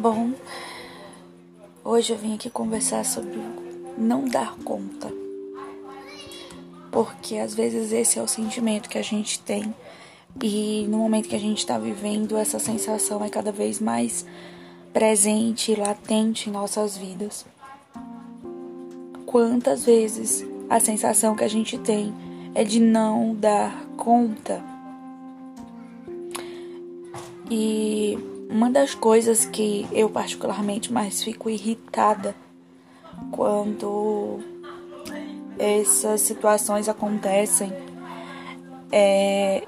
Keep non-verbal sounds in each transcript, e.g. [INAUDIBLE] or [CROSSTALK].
Bom, hoje eu vim aqui conversar sobre não dar conta. Porque às vezes esse é o sentimento que a gente tem e no momento que a gente está vivendo, essa sensação é cada vez mais presente e latente em nossas vidas. Quantas vezes a sensação que a gente tem é de não dar conta? E uma das coisas que eu particularmente mais fico irritada quando essas situações acontecem é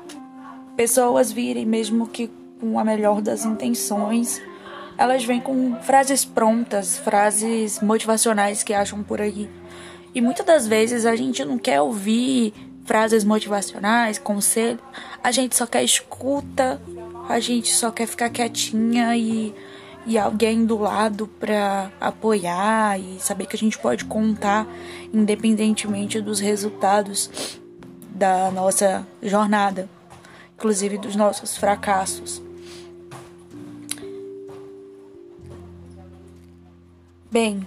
pessoas virem mesmo que com a melhor das intenções, elas vêm com frases prontas, frases motivacionais que acham por aí. E muitas das vezes a gente não quer ouvir frases motivacionais, conselho, a gente só quer escuta a gente só quer ficar quietinha e, e alguém do lado para apoiar e saber que a gente pode contar independentemente dos resultados da nossa jornada, inclusive dos nossos fracassos. Bem,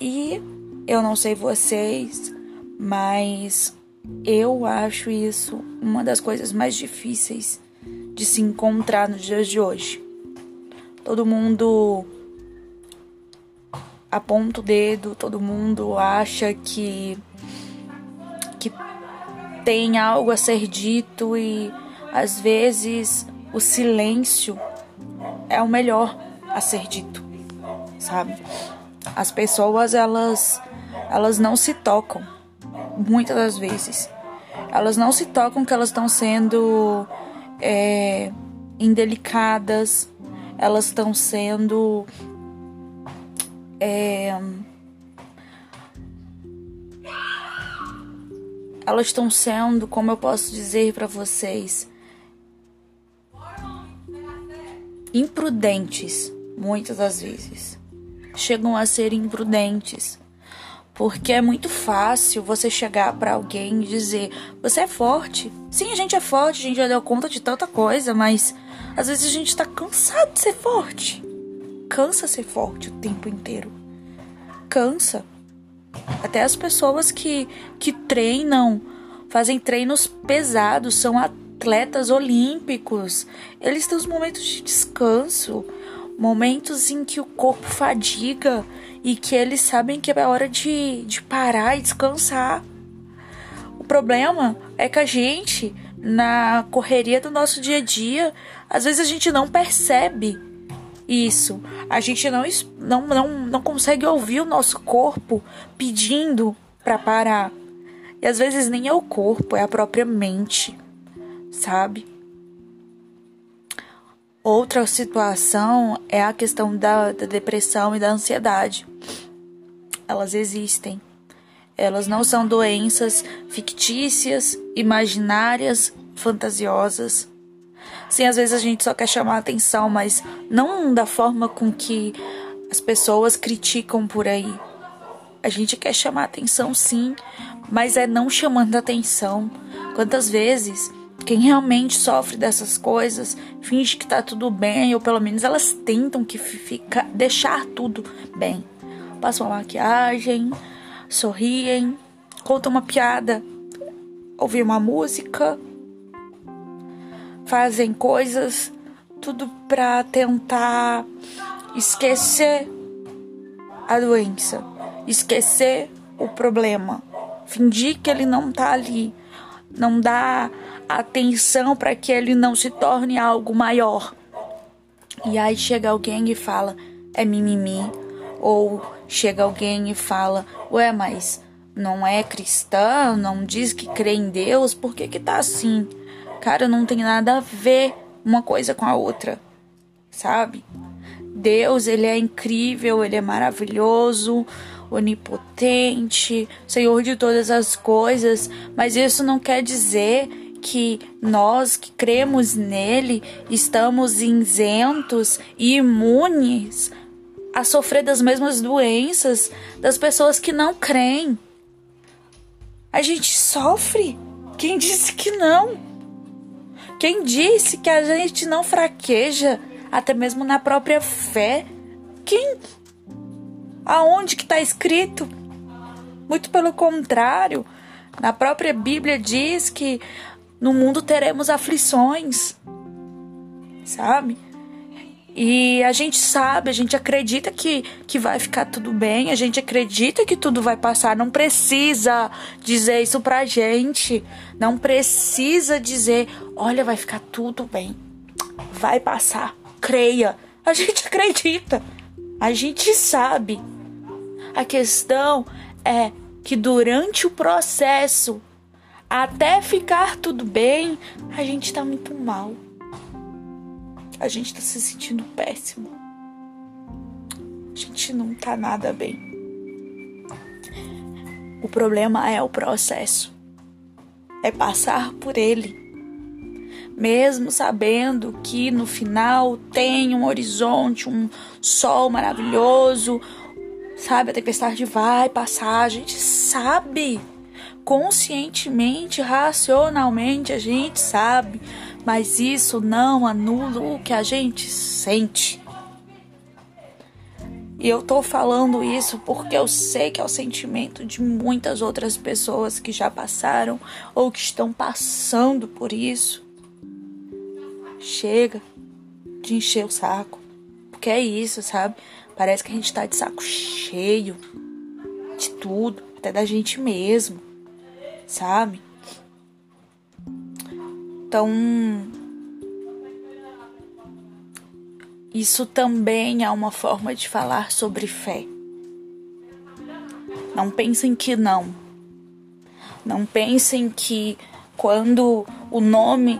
e eu não sei vocês, mas eu acho isso uma das coisas mais difíceis de se encontrar nos dias de hoje. Todo mundo aponta o dedo, todo mundo acha que que tem algo a ser dito e às vezes o silêncio é o melhor a ser dito, sabe? As pessoas elas elas não se tocam muitas das vezes. Elas não se tocam que elas estão sendo é, indelicadas, elas estão sendo é, elas estão sendo, como eu posso dizer para vocês, imprudentes, muitas das vezes. Chegam a ser imprudentes. Porque é muito fácil você chegar para alguém e dizer: Você é forte. Sim, a gente é forte, a gente já deu conta de tanta coisa, mas às vezes a gente tá cansado de ser forte. Cansa ser forte o tempo inteiro. Cansa. Até as pessoas que, que treinam, fazem treinos pesados, são atletas olímpicos. Eles têm os momentos de descanso, momentos em que o corpo fadiga e que eles sabem que é hora de, de parar e descansar. O problema é que a gente, na correria do nosso dia a dia, às vezes a gente não percebe isso. A gente não, não, não, não consegue ouvir o nosso corpo pedindo para parar. E às vezes nem é o corpo, é a própria mente, sabe? Outra situação é a questão da, da, depressão e da ansiedade. Elas existem. Elas não são doenças fictícias, imaginárias, fantasiosas. Sim, às vezes a gente só quer chamar atenção, mas não da forma com que as pessoas criticam por aí. A gente quer chamar atenção, sim, mas é não chamando atenção. Quantas vezes quem realmente sofre dessas coisas finge que tá tudo bem, ou pelo menos elas tentam que fica, deixar tudo bem. Passam uma maquiagem, sorriem, contam uma piada, ouvem uma música, fazem coisas, tudo pra tentar esquecer a doença, esquecer o problema, fingir que ele não tá ali, não dá atenção para que ele não se torne algo maior. E aí chega alguém e fala, é mimimi. Ou chega alguém e fala, ué, mas não é cristã, não diz que crê em Deus, por que que tá assim? Cara, não tem nada a ver uma coisa com a outra, sabe? Deus, ele é incrível, ele é maravilhoso, onipotente, Senhor de todas as coisas, mas isso não quer dizer que nós que cremos nele estamos isentos e imunes a sofrer das mesmas doenças das pessoas que não creem. A gente sofre. Quem disse que não? Quem disse que a gente não fraqueja até mesmo na própria fé. Quem aonde que está escrito? Muito pelo contrário, na própria Bíblia diz que no mundo teremos aflições, sabe? E a gente sabe, a gente acredita que, que vai ficar tudo bem, a gente acredita que tudo vai passar. Não precisa dizer isso pra gente. Não precisa dizer, olha, vai ficar tudo bem. Vai passar. Creia. A gente [LAUGHS] acredita. A gente sabe. A questão é que durante o processo, até ficar tudo bem, a gente tá muito mal a gente tá se sentindo péssimo. A gente não tá nada bem. O problema é o processo. É passar por ele. Mesmo sabendo que no final tem um horizonte, um sol maravilhoso, sabe? A tempestade vai passar, a gente sabe. Conscientemente, racionalmente, a gente sabe mas isso não anula o que a gente sente. E eu tô falando isso porque eu sei que é o sentimento de muitas outras pessoas que já passaram ou que estão passando por isso. Chega de encher o saco. Porque é isso, sabe? Parece que a gente tá de saco cheio de tudo, até da gente mesmo, sabe? Então, isso também é uma forma de falar sobre fé. Não pensem que não. Não pensem que quando o nome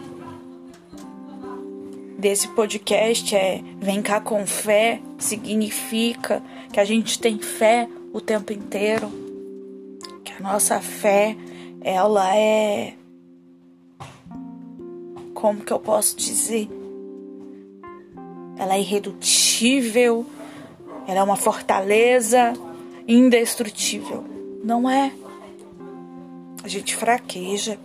desse podcast é Vem cá com fé, significa que a gente tem fé o tempo inteiro. Que a nossa fé, ela é como que eu posso dizer? Ela é irredutível, ela é uma fortaleza indestrutível. Não é. A gente fraqueja.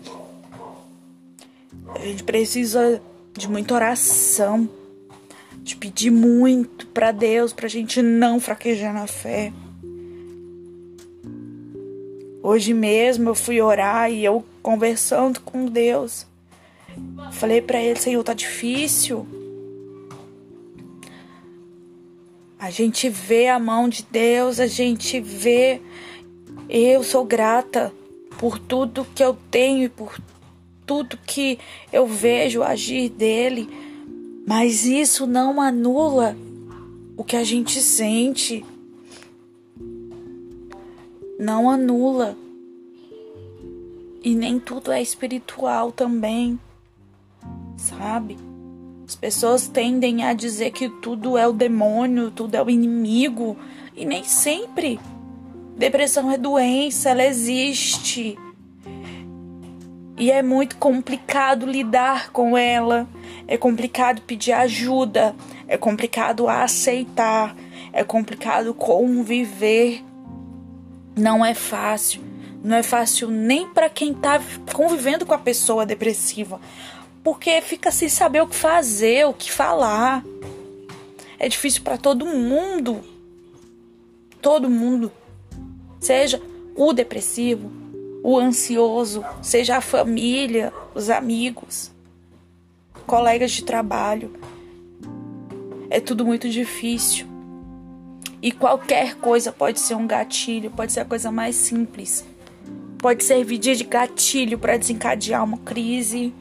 A gente precisa de muita oração, de pedir muito para Deus, pra gente não fraquejar na fé. Hoje mesmo eu fui orar e eu conversando com Deus. Falei para ele, Senhor, tá difícil. A gente vê a mão de Deus, a gente vê. Eu sou grata por tudo que eu tenho e por tudo que eu vejo agir dele, mas isso não anula o que a gente sente. Não anula. E nem tudo é espiritual também sabe? As pessoas tendem a dizer que tudo é o demônio, tudo é o inimigo, e nem sempre. Depressão é doença, ela existe. E é muito complicado lidar com ela, é complicado pedir ajuda, é complicado aceitar, é complicado conviver. Não é fácil. Não é fácil nem para quem tá convivendo com a pessoa depressiva porque fica sem saber o que fazer, o que falar. É difícil para todo mundo. Todo mundo. Seja o depressivo, o ansioso, seja a família, os amigos, colegas de trabalho. É tudo muito difícil. E qualquer coisa pode ser um gatilho, pode ser a coisa mais simples. Pode servir de gatilho para desencadear uma crise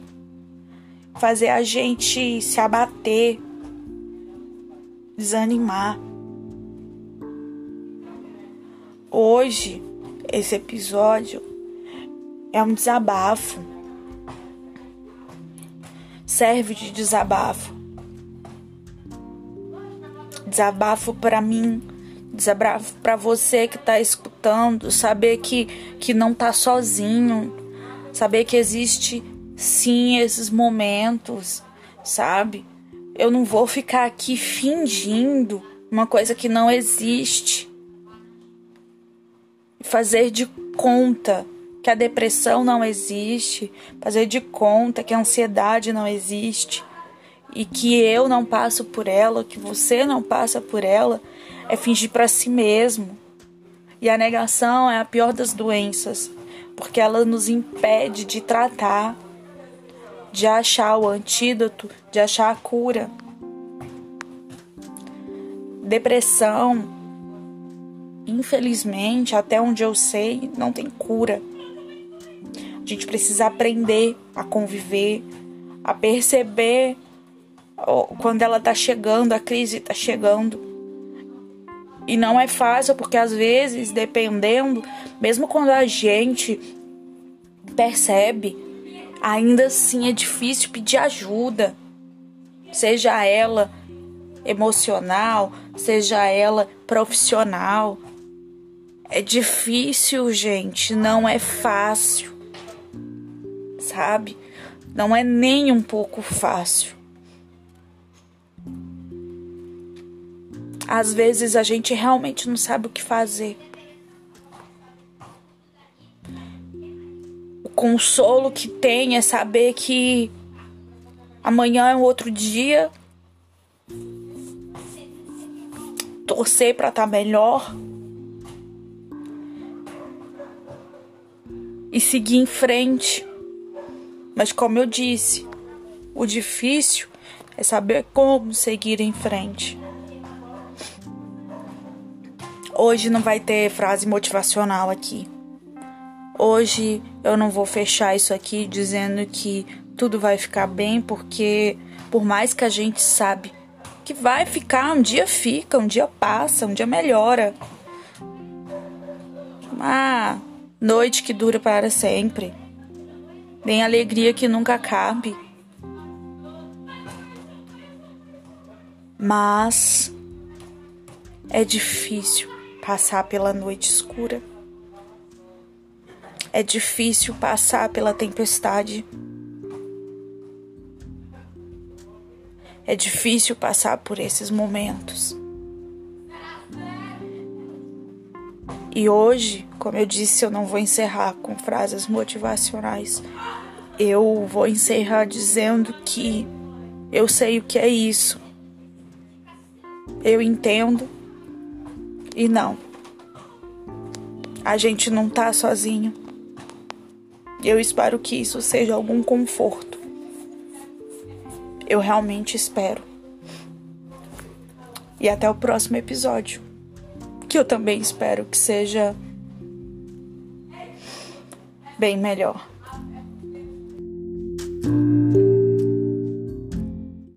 fazer a gente se abater, desanimar. Hoje, esse episódio é um desabafo. Serve de desabafo. Desabafo para mim, desabafo para você que tá escutando, saber que que não tá sozinho, saber que existe sim esses momentos, sabe? Eu não vou ficar aqui fingindo uma coisa que não existe. Fazer de conta que a depressão não existe, fazer de conta que a ansiedade não existe. E que eu não passo por ela, que você não passa por ela, é fingir para si mesmo. E a negação é a pior das doenças, porque ela nos impede de tratar, de achar o antídoto, de achar a cura. Depressão, infelizmente, até onde eu sei, não tem cura. A gente precisa aprender a conviver, a perceber quando ela tá chegando, a crise tá chegando. E não é fácil porque às vezes, dependendo, mesmo quando a gente percebe, ainda assim é difícil pedir ajuda. Seja ela emocional, seja ela profissional. É difícil, gente, não é fácil sabe? Não é nem um pouco fácil. Às vezes a gente realmente não sabe o que fazer. O consolo que tem é saber que amanhã é um outro dia. Torcer para estar tá melhor. E seguir em frente. Mas, como eu disse, o difícil é saber como seguir em frente. Hoje não vai ter frase motivacional aqui. Hoje eu não vou fechar isso aqui dizendo que tudo vai ficar bem, porque por mais que a gente sabe que vai ficar, um dia fica, um dia passa, um dia melhora. Ah, noite que dura para sempre nem alegria que nunca cabe. Mas é difícil passar pela noite escura. É difícil passar pela tempestade. É difícil passar por esses momentos. E hoje, como eu disse, eu não vou encerrar com frases motivacionais. Eu vou encerrar dizendo que eu sei o que é isso. Eu entendo. E não. A gente não tá sozinho. Eu espero que isso seja algum conforto. Eu realmente espero. E até o próximo episódio que eu também espero que seja bem melhor.